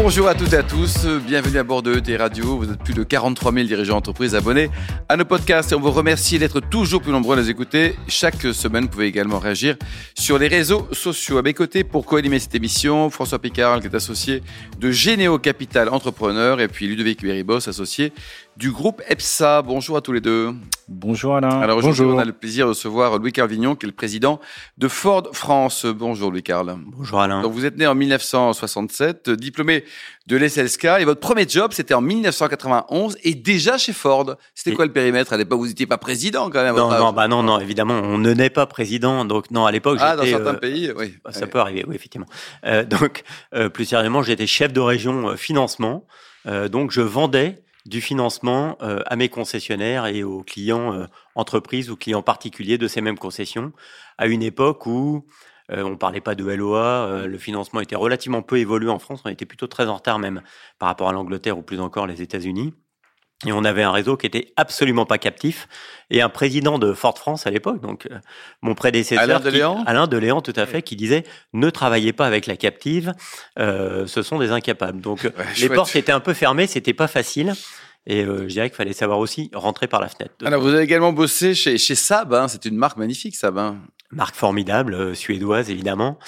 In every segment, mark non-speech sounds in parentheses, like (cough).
Bonjour à toutes et à tous, bienvenue à bord de ET Radio. Vous êtes plus de 43 000 dirigeants d'entreprise abonnés à nos podcasts et on vous remercie d'être toujours plus nombreux à les écouter. Chaque semaine, vous pouvez également réagir sur les réseaux sociaux. À mes côtés, pour co-animer cette émission, François Picard, qui est associé de Généo Capital Entrepreneur, et puis Ludovic Beribos, associé du groupe EPSA. Bonjour à tous les deux. Bonjour Alain. Alors aujourd'hui, on a le plaisir de recevoir Louis Carl Vignon, qui est le président de Ford France. Bonjour Louis Carl. Bonjour Alain. Donc vous êtes né en 1967, diplômé de l'SLSK, et votre premier job, c'était en 1991, et déjà chez Ford. C'était quoi le périmètre? À l'époque Vous n'étiez pas président quand même Non, non, bah non, non, évidemment, on ne naît pas président. Donc non, à l'époque, ah, dans certains euh, pays, oui. Ça peut arriver, oui, effectivement. Euh, donc, euh, plus sérieusement, j'étais chef de région euh, financement. Euh, donc, je vendais du financement euh, à mes concessionnaires et aux clients euh, entreprises ou clients particuliers de ces mêmes concessions, à une époque où euh, on parlait pas de LOA, euh, le financement était relativement peu évolué en France, on était plutôt très en retard même par rapport à l'Angleterre ou plus encore les États-Unis. Et on avait un réseau qui était absolument pas captif et un président de Ford France à l'époque, donc euh, mon prédécesseur, Alain qui- Deléan Alain Deléan, tout à fait, qui disait ne travaillez pas avec la captive, euh, ce sont des incapables. Donc Ouais, les chouette. portes étaient un peu fermées, c'était pas facile. Et euh, je dirais qu'il fallait savoir aussi rentrer par la fenêtre. Alors vous avez également bossé chez, chez Saab, hein. c'est une marque magnifique Saab. Hein. Marque formidable, euh, suédoise évidemment,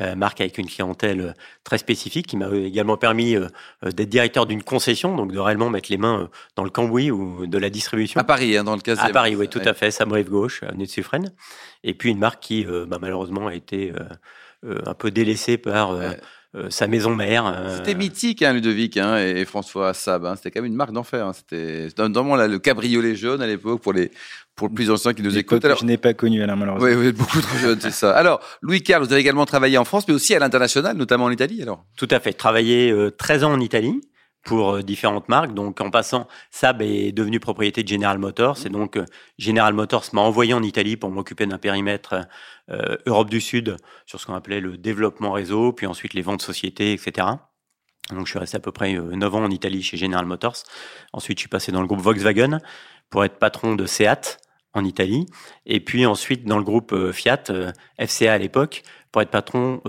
euh, marque avec une clientèle euh, très spécifique qui m'a également permis euh, euh, d'être directeur d'une concession, donc de réellement mettre les mains euh, dans le cambouis ou de la distribution. À Paris, hein, dans le cas À Paris, oui, tout à fait, Sam Rive Gauche, avenue de Suffren. Et puis une marque qui, euh, bah, malheureusement, a été euh, euh, un peu délaissée par euh, Ouais. Euh, sa maison mère. euh, C'était mythique, hein, Ludovic hein, et, et François Saab. Hein. C'était quand même une marque d'enfer. Hein. C'était notamment là, le cabriolet jaune à l'époque pour les pour le plus anciens qui nous que Alors, je n'ai pas connu Alain malheureusement. oui, vous êtes beaucoup trop jeune, c'est ça. Alors, Louis Carl, vous avez également travaillé en France, mais aussi à l'international, notamment en Italie. Alors, Tout à fait. Travaillé euh, 13 ans en Italie pour euh, différentes marques. Donc, en passant, Saab est devenu propriété de General Motors. Et donc, euh, General Motors m'a envoyé en Italie pour m'occuper d'un périmètre euh, Europe du Sud sur ce qu'on appelait le développement réseau, puis ensuite les ventes sociétés, etc. Donc, je suis resté à peu près euh, 9 ans en Italie chez General Motors. Ensuite, je suis passé dans le groupe Volkswagen pour être patron de Seat en Italie. Et puis ensuite, dans le groupe Fiat, FCA à l'époque, pour être patron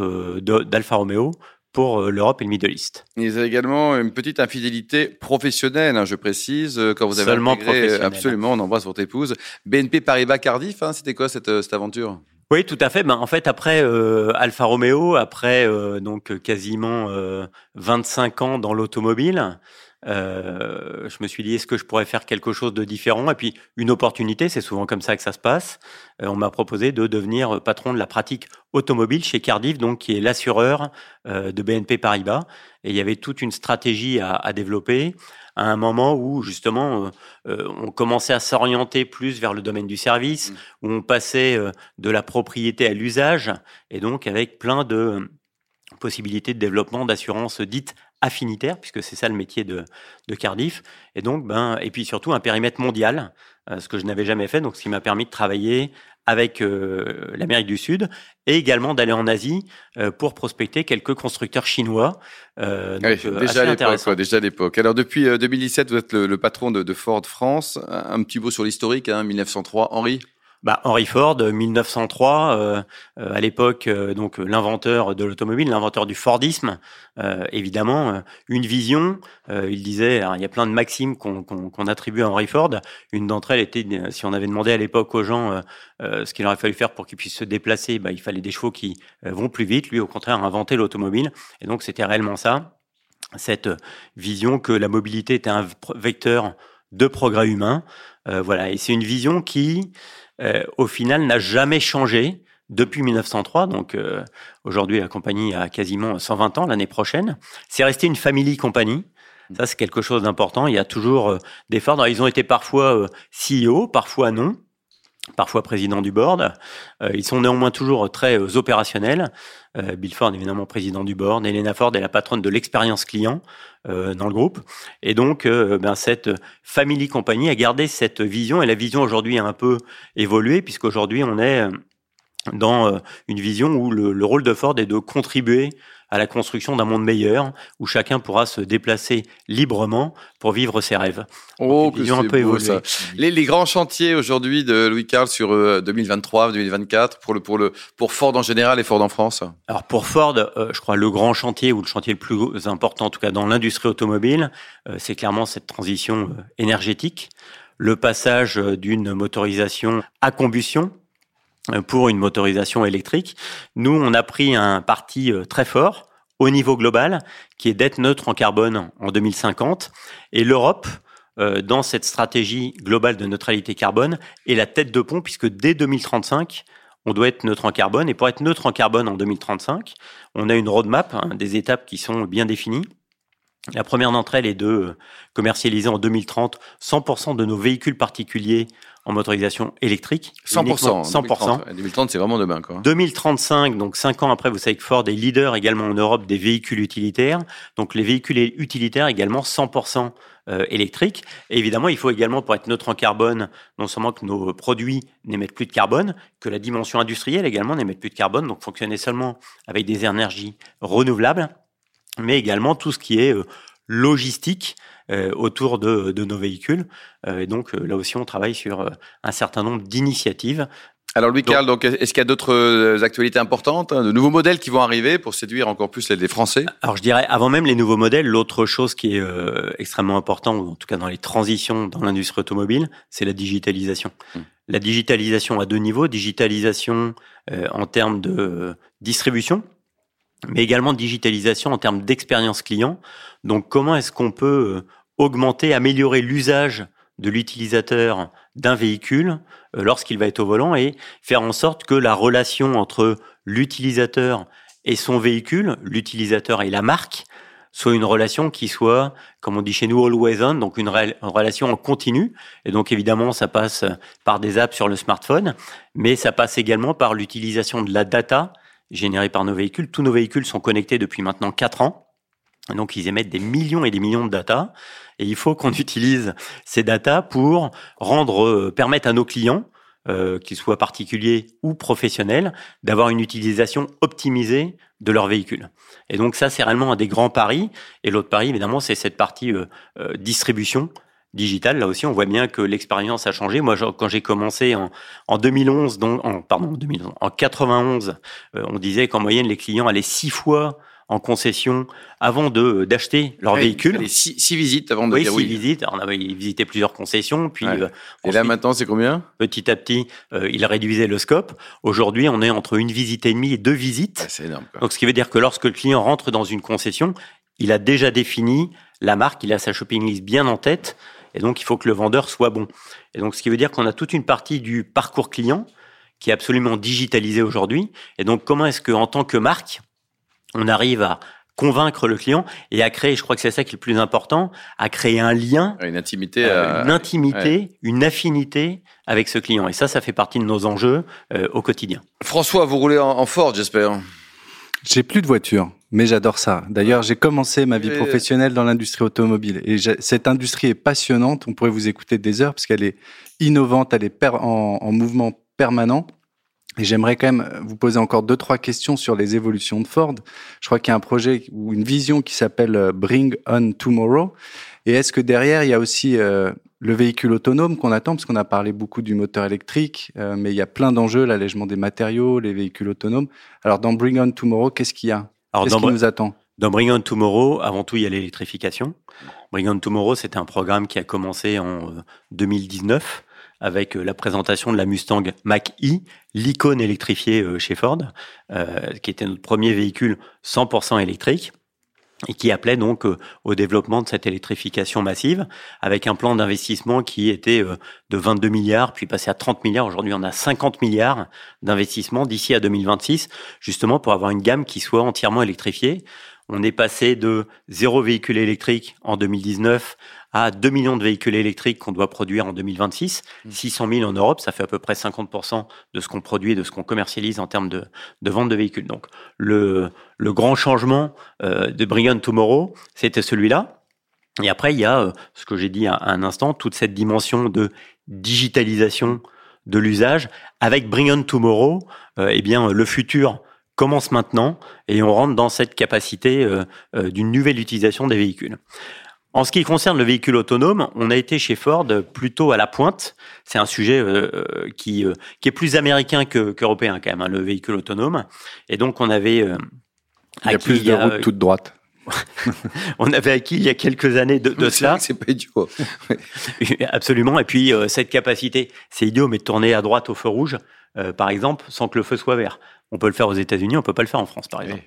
d'Alfa Romeo pour euh, l'Europe et le Middle East. il y a également une petite infidélité professionnelle, hein, je précise, euh, quand vous avez Seulement intégré, euh, professionnelle. absolument, on embrasse votre épouse. BNP Paribas Cardiff, hein, c'était quoi cette, cette aventure? Oui, tout à fait. Ben, en fait, après euh, Alfa Romeo, après euh, donc quasiment euh, 25 ans dans l'automobile, euh, je me suis dit est-ce que je pourrais faire quelque chose de différent? Et puis une opportunité, c'est souvent comme ça que ça se passe. Euh, on m'a proposé de devenir patron de la pratique automobile chez Cardiff, donc qui est l'assureur euh, de BNP Paribas. Et il y avait toute une stratégie à, à développer à un moment où justement euh, on commençait à s'orienter plus vers le domaine du service, Mm. où on passait euh, de la propriété à l'usage, et donc avec plein de possibilités de développement d'assurance dite affinitaire, puisque c'est ça le métier de, de Cardiff, et donc ben et puis surtout un périmètre mondial, euh, ce que je n'avais jamais fait, donc ce qui m'a permis de travailler avec euh, l'Amérique du Sud et également d'aller en Asie euh, pour prospecter quelques constructeurs chinois. Euh, donc, déjà à l'époque, déjà à l'époque. Alors depuis euh, 2017, vous êtes le, le patron de, de Ford France. Un, un petit mot sur l'historique, hein, 1903, Henri? Bah, Henry Ford, euh, 1903, euh, euh, à l'époque, euh, donc euh, l'inventeur de l'automobile, l'inventeur du Fordisme, euh, évidemment, euh, une vision. euh, il disait, alors, il y a plein de maximes qu'on qu'on- qu'on attribue à Henry Ford. Une d'entre elles était, euh, si on avait demandé à l'époque aux gens euh, euh, ce qu'il aurait fallu faire pour qu'ils puissent se déplacer, bah, il fallait des chevaux qui euh, vont plus vite. Lui, au contraire, a inventé l'automobile. Et donc, c'était réellement ça, cette euh, vision que la mobilité était un vecteur de progrès humain. Euh, voilà, et c'est une vision qui euh, au final, n'a jamais changé depuis 1903. Donc euh, aujourd'hui, la compagnie a quasiment 120 ans l'année prochaine. C'est resté une family compagnie. Ça, c'est quelque chose d'important. Il y a toujours euh, des. Alors, ils ont été parfois euh, CEO, parfois non, parfois président du board. Euh, ils sont néanmoins toujours très euh, opérationnels. Euh, Bill Ford, évidemment, président du board. Elena Ford est la patronne de l'expérience client dans le groupe. Et donc, ben, cette family compagnie a gardé cette vision. Et la vision aujourd'hui a un peu évolué, puisqu'aujourd'hui, on est dans euh, une vision où le, le rôle de Ford est de contribuer à la construction d'un monde meilleur où chacun pourra se déplacer librement pour vivre ses rêves. Oh, que un peu beau, ça. Les, les, grands chantiers aujourd'hui de Louis Carl sur 2023, euh, 2024 pour le pour le pour Ford en général et Ford en France? Alors pour Ford, euh, je crois le grand chantier ou le chantier le plus important en tout cas dans l'industrie automobile, euh, c'est clairement cette transition énergétique, le passage d'une motorisation à combustion pour une motorisation électrique. Nous, on a pris un parti très fort au niveau global, qui est d'être neutre en carbone en 2050. Et l'Europe, euh, dans cette stratégie globale de neutralité carbone, est la tête de pont, puisque dès 2035, on doit être neutre en carbone. Et pour être neutre en carbone en 2035, on a une roadmap, hein, des étapes qui sont bien définies. La première d'entre elles est de commercialiser en 2030 100% de nos véhicules particuliers en motorisation électrique. 100%. 100%. 2030, c'est vraiment demain. Quoi. 2035, donc 5 ans après, vous savez que Ford est leader également en Europe des véhicules utilitaires. Donc les véhicules utilitaires également 100% euh, électriques. Et évidemment, il faut également, pour être neutre en carbone, non seulement que nos produits n'émettent plus de carbone, que la dimension industrielle également n'émette plus de carbone, donc fonctionner seulement avec des énergies renouvelables, mais également tout ce qui est euh, logistique, euh, autour de, de, nos véhicules. Euh, et donc euh, là aussi, on travaille sur un certain nombre d'initiatives. Alors Louis Carl, donc, est-ce qu'il y a d'autres actualités importantes, hein, de nouveaux modèles qui vont arriver pour séduire encore plus les, Français? Alors je dirais, avant même les nouveaux modèles, l'autre chose qui est extrêmement importante, en tout cas dans les transitions dans l'industrie automobile, c'est la digitalisation. Hum. La digitalisation à deux niveaux, digitalisation en termes de distribution, mais également digitalisation en termes d'expérience client. Donc comment est-ce qu'on peut euh, augmenter, améliorer l'usage de l'utilisateur d'un véhicule euh, lorsqu'il va être au volant et faire en sorte que la relation entre l'utilisateur et son véhicule, l'utilisateur et la marque, soit une relation qui soit, comme on dit chez nous, always on, donc une, relation en continu. Et donc évidemment, ça passe par des apps sur le smartphone, mais ça passe également par l'utilisation de la data générée par nos véhicules. Tous nos véhicules sont connectés depuis maintenant 4 ans. Donc ils émettent des millions et des millions de data et il faut qu'on (laughs) utilise ces data pour rendre, euh, permettre à nos clients, euh, qu'ils soient particuliers ou professionnels, d'avoir une utilisation optimisée de leur véhicule. Et donc ça, c'est réellement un des grands paris. Et l'autre pari, évidemment, c'est cette partie euh, euh distribution digitale. Là aussi, on voit bien que l'expérience a changé. Moi, quand j'ai commencé en, en 2011, donc, en, pardon, 2011, en 91, on disait qu'en moyenne, les clients allaient six fois en concession avant de d'acheter leur véhicule. Six, six, visites avant de oui, six visites. on avait visité plusieurs concessions, puis euh, et là maintenant c'est combien? Petit à petit, euh, il réduisait le scope. Aujourd'hui, on est entre une visite et demie et deux visites. c'est énorme. Donc ce qui veut dire que lorsque le client rentre dans une concession, il a déjà défini la marque, il a sa shopping list bien en tête, et donc il faut que le vendeur soit bon. Et donc ce qui veut dire qu'on a toute une partie du parcours client qui est absolument digitalisé aujourd'hui. Et donc comment est-ce que en tant que marque on arrive à convaincre le client et à créer, je crois que c'est ça qui est le plus important, à créer un lien, une intimité, euh, une intimité, une affinité avec ce client. Et ça, ça fait partie de nos enjeux euh, au quotidien. François, vous roulez en, Ford, j'espère. J'ai plus de voiture, mais j'adore ça. D'ailleurs, j'ai commencé ma vie professionnelle dans l'industrie automobile et cette industrie est passionnante. On pourrait vous écouter des heures parce qu'elle est innovante, elle est en, en mouvement permanent. Et j'aimerais quand même vous poser encore deux, trois questions sur les évolutions de Ford. Je crois qu'il y a un projet ou une vision qui s'appelle euh, Bring on Tomorrow. Et est-ce que derrière, il y a aussi euh, le véhicule autonome qu'on attend, parce qu'on a parlé beaucoup du moteur électrique, euh, mais il y a plein d'enjeux, l'allègement des matériaux, les véhicules autonomes. Alors dans Bring on Tomorrow, qu'est-ce qu'il y a? Qu'est-ce qui nous attend? Dans Bring on Tomorrow, avant tout, il y a l'électrification. Bring on Tomorrow, c'était un programme qui a commencé en 2019 avec euh, la présentation de la Mustang Mach-E, l'icône électrifiée euh, chez Ford, euh, qui était notre premier véhicule 100% électrique et qui appelait donc au développement de cette électrification massive, avec un plan d'investissement qui était de 22 milliards, puis passé à 30 milliards. Aujourd'hui, on a 50 milliards d'investissements d'ici à 2026, justement pour avoir une gamme qui soit entièrement électrifiée. On est passé de zéro véhicule électrique en 2019 à 2 millions de véhicules électriques qu'on doit produire en 2026. 600 000 en Europe, ça fait à peu près 50% de ce qu'on produit et de ce qu'on commercialise en termes de, de, vente de véhicules. Donc le, le grand changement euh, de Bring On Tomorrow, c'était celui-là. Et après, il y a euh, ce que j'ai dit à, un instant, toute cette dimension de digitalisation de l'usage. Avec Bring On Tomorrow, euh, eh bien, le futur commence maintenant et on rentre dans cette capacité d'une nouvelle utilisation des véhicules. En ce qui concerne le véhicule autonome, on a été chez Ford plutôt à la pointe. C'est un sujet euh, euh, qui, euh, qui est plus américain qu'européen quand même, hein, le véhicule autonome. Et donc on avait... il y a plus de routes toutes droites. (laughs) on avait acquis il y a quelques années de, de (laughs) cela. C'est pas idiot. (laughs) Absolument. Et puis cette capacité, c'est idiot, mais de tourner à droite au feu rouge, par exemple, sans que le feu soit vert. On peut le faire aux États-Unis, on peut pas le faire en France, par exemple.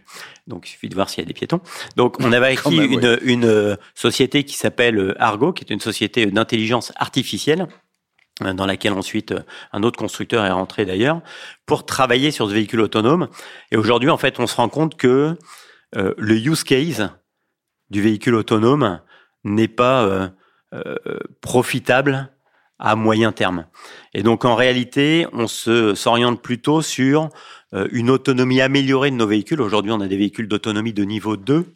Donc, il suffit de voir s'il y a des piétons. Donc, on avait (laughs) acquis une, euh, société qui s'appelle euh, Argo, qui est une société d'intelligence artificielle euh, dans laquelle ensuite un autre constructeur est rentré d'ailleurs, pour travailler sur ce véhicule autonome. Et aujourd'hui, en fait, on se rend compte que le use case du véhicule autonome n'est pas profitable à moyen terme. Et donc en réalité, on se s'oriente plutôt sur euh, une autonomie améliorée de nos véhicules. Aujourd'hui, on a des véhicules d'autonomie de niveau 2.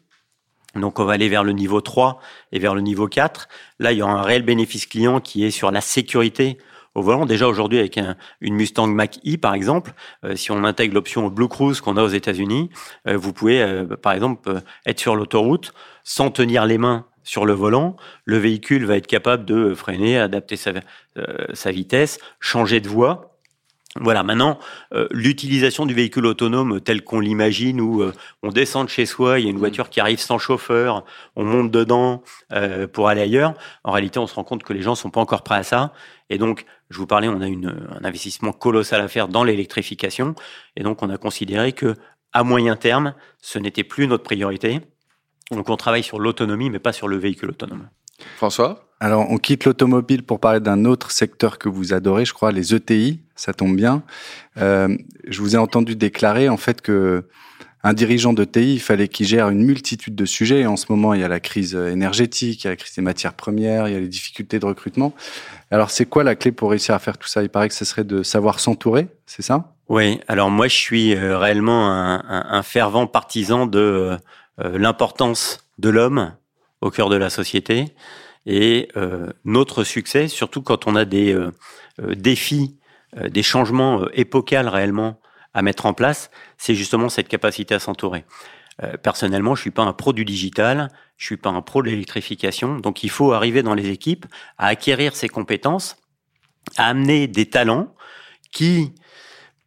Donc on va aller vers le niveau 3 et vers le niveau 4. Là, il y aura un réel bénéfice client qui est sur la sécurité au volant. Déjà aujourd'hui avec une Mustang Mach-E par exemple, euh, si on intègre l'option Blue Cruise qu'on a aux États-Unis, euh, vous pouvez par exemple être sur l'autoroute sans tenir les mains sur le volant, le véhicule va être capable de freiner, adapter sa, euh, sa vitesse, changer de voie. Voilà, maintenant, euh, l'utilisation du véhicule autonome tel qu'on l'imagine, où euh, on descend de chez soi, il y a une mmh. voiture qui arrive sans chauffeur, on monte dedans pour aller ailleurs, en réalité, on se rend compte que les gens sont pas encore prêts à ça. Et donc, je vous parlais, on a une, un investissement colossal à faire dans l'électrification. Et donc, on a considéré que à moyen terme, ce n'était plus notre priorité donc on travaille sur l'autonomie, mais pas sur le véhicule autonome. François? Alors on quitte l'automobile pour parler d'un autre secteur que vous adorez, je crois, les ETI. Ça tombe bien. Euh, je vous ai entendu déclarer en fait que un dirigeant d'ETI, il fallait qu'il gère une multitude de sujets. Et en ce moment, il y a la crise énergétique, il y a la crise des matières premières, il y a les difficultés de recrutement. Alors, c'est quoi la clé pour réussir à faire tout ça? Il paraît que ce serait de savoir s'entourer, c'est ça? Oui. Alors moi, je suis euh, réellement un, un fervent partisan de euh, l'importance de l'homme au cœur de la société et euh, notre succès, surtout quand on a des euh, défis, des changements épocales réellement à mettre en place, c'est justement cette capacité à s'entourer. personnellement, je suis pas un pro du digital, je suis pas un pro de l'électrification, donc il faut arriver dans les équipes à acquérir ces compétences, à amener des talents qui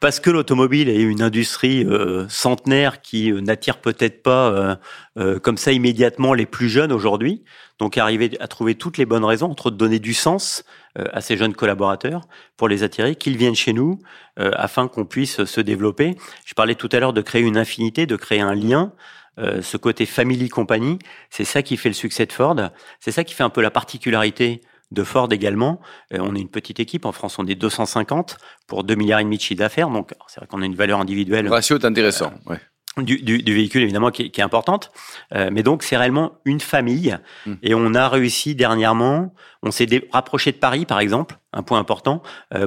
parce que l'automobile est une industrie euh, centenaire qui euh, n'attire peut-être pas euh, comme ça immédiatement les plus jeunes aujourd'hui. Donc arriver à trouver toutes les bonnes raisons entre de donner du sens à ces jeunes collaborateurs pour les attirer, qu'ils viennent chez nous afin qu'on puisse se développer. Je parlais tout à l'heure de créer une infinité, de créer un lien. ce côté family compagnie, c'est ça qui fait le succès de Ford. C'est ça qui fait un peu la particularité de Ford également. Euh, on est une petite équipe. En France, on est 250 pour 2 milliards et demi de chiffre d'affaires. Donc, c'est vrai qu'on a une valeur individuelle. Le ratio est intéressant. Euh, du, véhicule évidemment qui est, importante, euh, mais donc c'est réellement une famille hmm. et on a réussi dernièrement, on s'est rapproché de Paris par exemple, un point important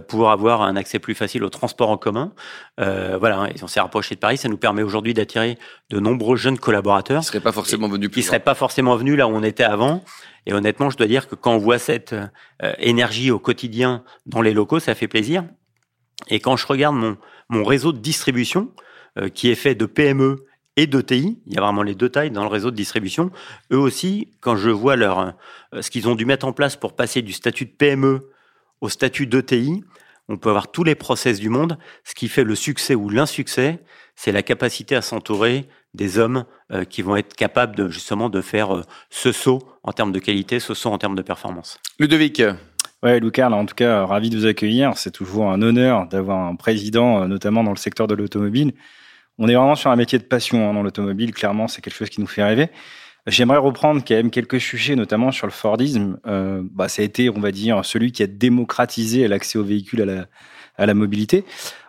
pour avoir un accès plus facile au transport en commun. voilà, on s'est rapproché de Paris, ça nous permet aujourd'hui d'attirer de nombreux jeunes collaborateurs. Qui seraient pas forcément venus. Qui seraient pas forcément venus là où on était avant et honnêtement, je dois dire que quand on voit cette euh, énergie au quotidien dans les locaux, ça fait plaisir. Et quand je regarde mon, mon réseau de distribution, euh, qui est fait de PME et d'ETI, il y a vraiment les deux tailles dans le réseau de distribution, eux aussi, quand je vois leur, euh, ce qu'ils ont dû mettre en place pour passer du statut de PME au statut d'ETI, on peut avoir tous les process du monde. Ce qui fait le succès ou l'insuccès, c'est la capacité à s'entourer des hommes euh, qui vont être capables de, justement de faire euh, ce saut en termes de qualité, ce saut en termes de performance. Ludovic Ouais, Lucas, en tout cas, ravi de vous accueillir. C'est toujours un honneur d'avoir un président, euh, notamment dans le secteur de l'automobile. On est vraiment sur un métier de passion hein, dans l'automobile. Clairement, c'est quelque chose qui nous fait rêver. J'aimerais reprendre quand même quelques sujets, notamment sur le Fordisme. Euh, bah, ça a été, on va dire, celui qui a démocratisé l'accès aux véhicules à la, à la mobilité.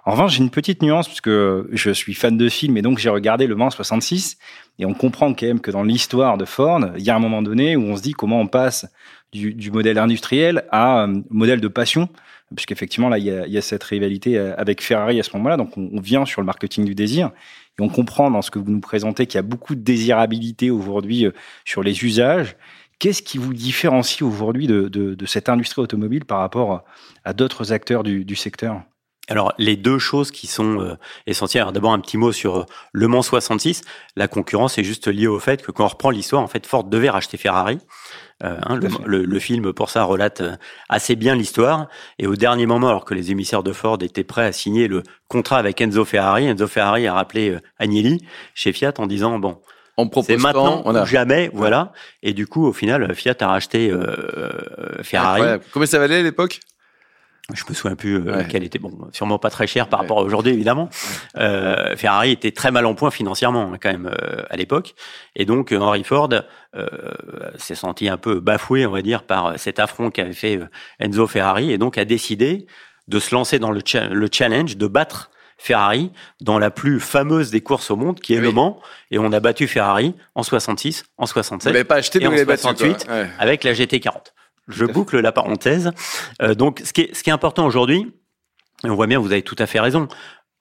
En revanche, j'ai une petite nuance parce que je suis fan de films et donc j'ai regardé Le Mans 66 et on comprend quand même que dans l'histoire de Ford, il y a un moment donné où on se dit comment on passe du, du modèle industriel à euh, modèle de passion, puisqu'effectivement là il y, a, y, a, cette rivalité euh, avec Ferrari à ce moment-là, donc on, on vient sur le marketing du désir et on comprend dans ce que vous nous présentez qu'il y a beaucoup de désirabilité aujourd'hui euh, sur les usages. Qu'est-ce qui vous différencie aujourd'hui de, de, de, cette industrie automobile par rapport à d'autres acteurs du, du secteur? Alors, les deux choses qui sont euh, essentielles. D'abord, un petit mot sur Le Mans 66. La concurrence est juste liée au fait que quand on reprend l'histoire, en fait, Ford devait racheter Ferrari. Euh, hein, le, le, film, pour ça, relate assez bien l'histoire. Et au dernier moment, alors que les émissaires de Ford étaient prêts à signer le contrat avec Enzo Ferrari, Enzo Ferrari a rappelé Agnelli chez Fiat en disant, bon, c'est maintenant ou jamais, voilà. Et du coup, au final, Fiat a racheté Ferrari. Combien ça valait à l'époque? Je me souviens plus euh, qu'elle était bon, sûrement pas très chère par rapport à aujourd'hui évidemment. Euh, Ferrari était très mal en point financièrement hein, quand même euh, à l'époque, et donc euh, Henry Ford euh, s'est senti un peu bafoué, on va dire, par cet affront qu'avait fait Enzo Ferrari, et donc a décidé de se lancer dans le, le challenge de battre Ferrari dans la plus fameuse des courses au monde, qui est Le Mans, et on a battu Ferrari en 66, en 67, vous pas acheté, et en 68 avec la GT40. Je boucle la parenthèse. Euh, donc, ce qui est, ce qui est important aujourd'hui, et on voit bien, vous avez tout à fait raison.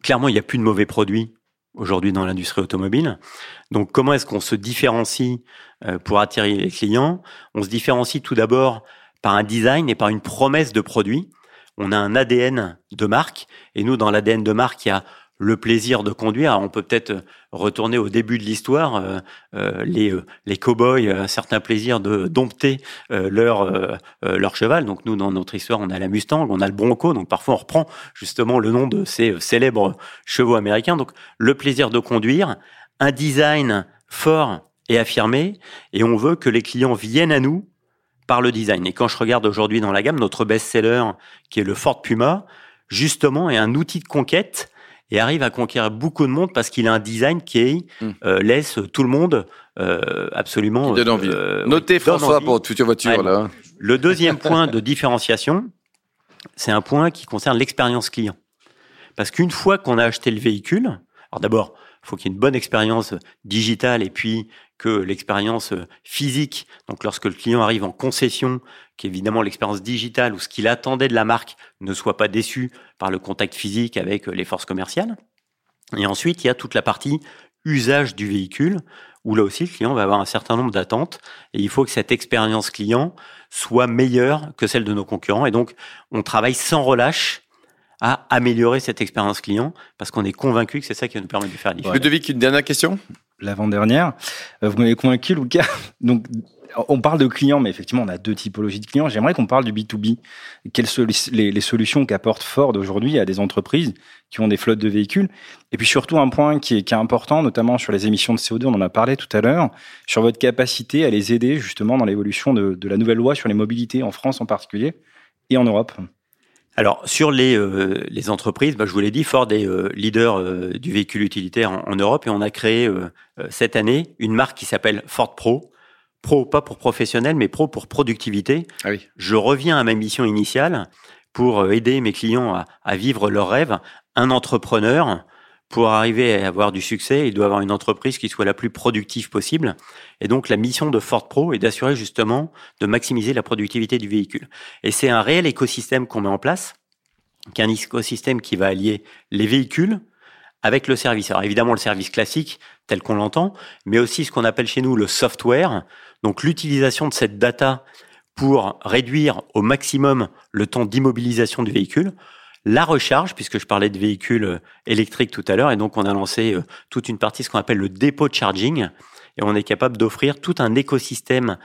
Clairement, il n'y a plus de mauvais produits aujourd'hui dans l'industrie automobile. Donc, comment est-ce qu'on se différencie euh, pour attirer les clients? On se différencie tout d'abord par un design et par une promesse de produit. On a un ADN de marque, et nous, dans l'ADN de marque, il y a le plaisir de conduire. on peut peut-être retourner au début de l'histoire. Euh, euh les euh, les cowboys, un certain plaisir de dompter euh, leur leur cheval. Donc nous, dans notre histoire, on a la Mustang, on a le Bronco. Donc parfois, on reprend justement le nom de ces célèbres chevaux américains. Donc le plaisir de conduire, un design fort et affirmé, et on veut que les clients viennent à nous par le design. Et quand je regarde aujourd'hui dans la gamme, notre best-seller, qui est le Ford Puma, justement, est un outil de conquête et arrive à conquérir beaucoup de monde parce qu'il a un design qui hmm. euh, laisse tout le monde euh, absolument. Qui donne envie. Euh, Notez François pour votre future voiture là. Le deuxième point de différenciation, c'est un point qui concerne l'expérience client. Parce qu'une fois qu'on a acheté le véhicule, alors d'abord, faut qu'il y ait une bonne expérience digitale et puis que l'expérience physique, donc lorsque le client arrive en concession, qu'évidemment l'expérience digitale ou ce qu'il attendait de la marque ne soit pas déçu par le contact physique avec les forces commerciales. Et ensuite, il y a toute la partie usage du véhicule, où là aussi le client va avoir un certain nombre d'attentes, et il faut que cette expérience client soit meilleure que celle de nos concurrents. Et donc, on travaille sans relâche à améliorer cette expérience client parce qu'on est convaincu que c'est ça qui va nous permettre de faire différence. Ludovic, une dernière question? L'avant-dernière. Euh, vous m'avez convaincu, Lucas. (laughs) Donc, on parle de clients, mais effectivement, on a deux typologies de clients. J'aimerais qu'on parle du B2B. Quelles sont les, solutions qu'apporte Ford aujourd'hui à des entreprises qui ont des flottes de véhicules Et puis surtout, un point qui est, qui est important, notamment sur les émissions de CO2, on en a parlé tout à l'heure, sur votre capacité à les aider justement dans l'évolution de, de la nouvelle loi sur les mobilités en France en particulier et en Europe. Alors sur les, euh, les entreprises, bah, je vous l'ai dit, Ford est euh, leader euh, du véhicule utilitaire en, Europe et on a créé cette année une marque qui s'appelle Ford Pro. Pro pas pour professionnel, mais pro pour productivité. Ah oui. Je reviens à ma mission initiale pour aider mes clients à, à vivre leurs rêves. Un entrepreneur, pour arriver à avoir du succès, il doit avoir une entreprise qui soit la plus productive possible. Et donc la mission de Ford Pro est d'assurer justement de maximiser la productivité du véhicule. Et c'est un réel écosystème qu'on met en place, qui est un écosystème qui va allier les véhicules avec le service. Alors évidemment le service classique tel qu'on l'entend, mais aussi ce qu'on appelle chez nous le software, donc l'utilisation de cette data pour réduire au maximum le temps d'immobilisation du véhicule, la recharge, puisque je parlais de véhicules euh, électriques tout à l'heure, et donc on a lancé euh, toute une partie, ce qu'on appelle le dépôt de charging, et on est capable d'offrir tout un écosystème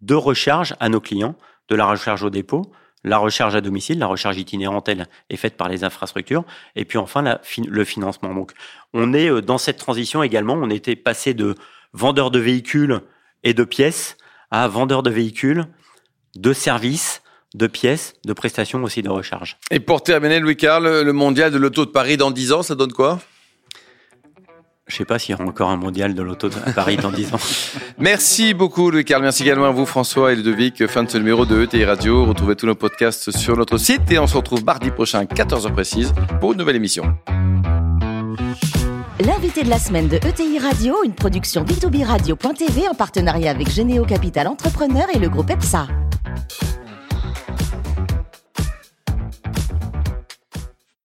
de recharge à nos clients, de la recharge au dépôt, la recharge à domicile, la recharge itinérante, elle, est faite par les infrastructures, et puis enfin le financement. Donc on est euh, dans cette transition également, on était passé de vendeur de véhicules et de pièces à vendeur de véhicules, de services, de pièces, de prestations aussi de recharge. Et pour terminer, Louis-Carl, le mondial de l'auto de Paris dans 10 ans, ça donne quoi? Je ne sais pas s'il y aura encore un mondial de l'auto de Paris dans 10 ans. (laughs) Merci beaucoup, Louis-Carl. Merci également à vous, François et Ludovic. Fin de ce numéro de ETI Radio. Retrouvez tous nos podcasts sur notre site et on se retrouve mardi prochain, 14h précise, pour une nouvelle émission. L'invité de la semaine de ETI Radio, une production B2B Radio.tv en partenariat avec Généo Capital Entrepreneur et le groupe EPSA.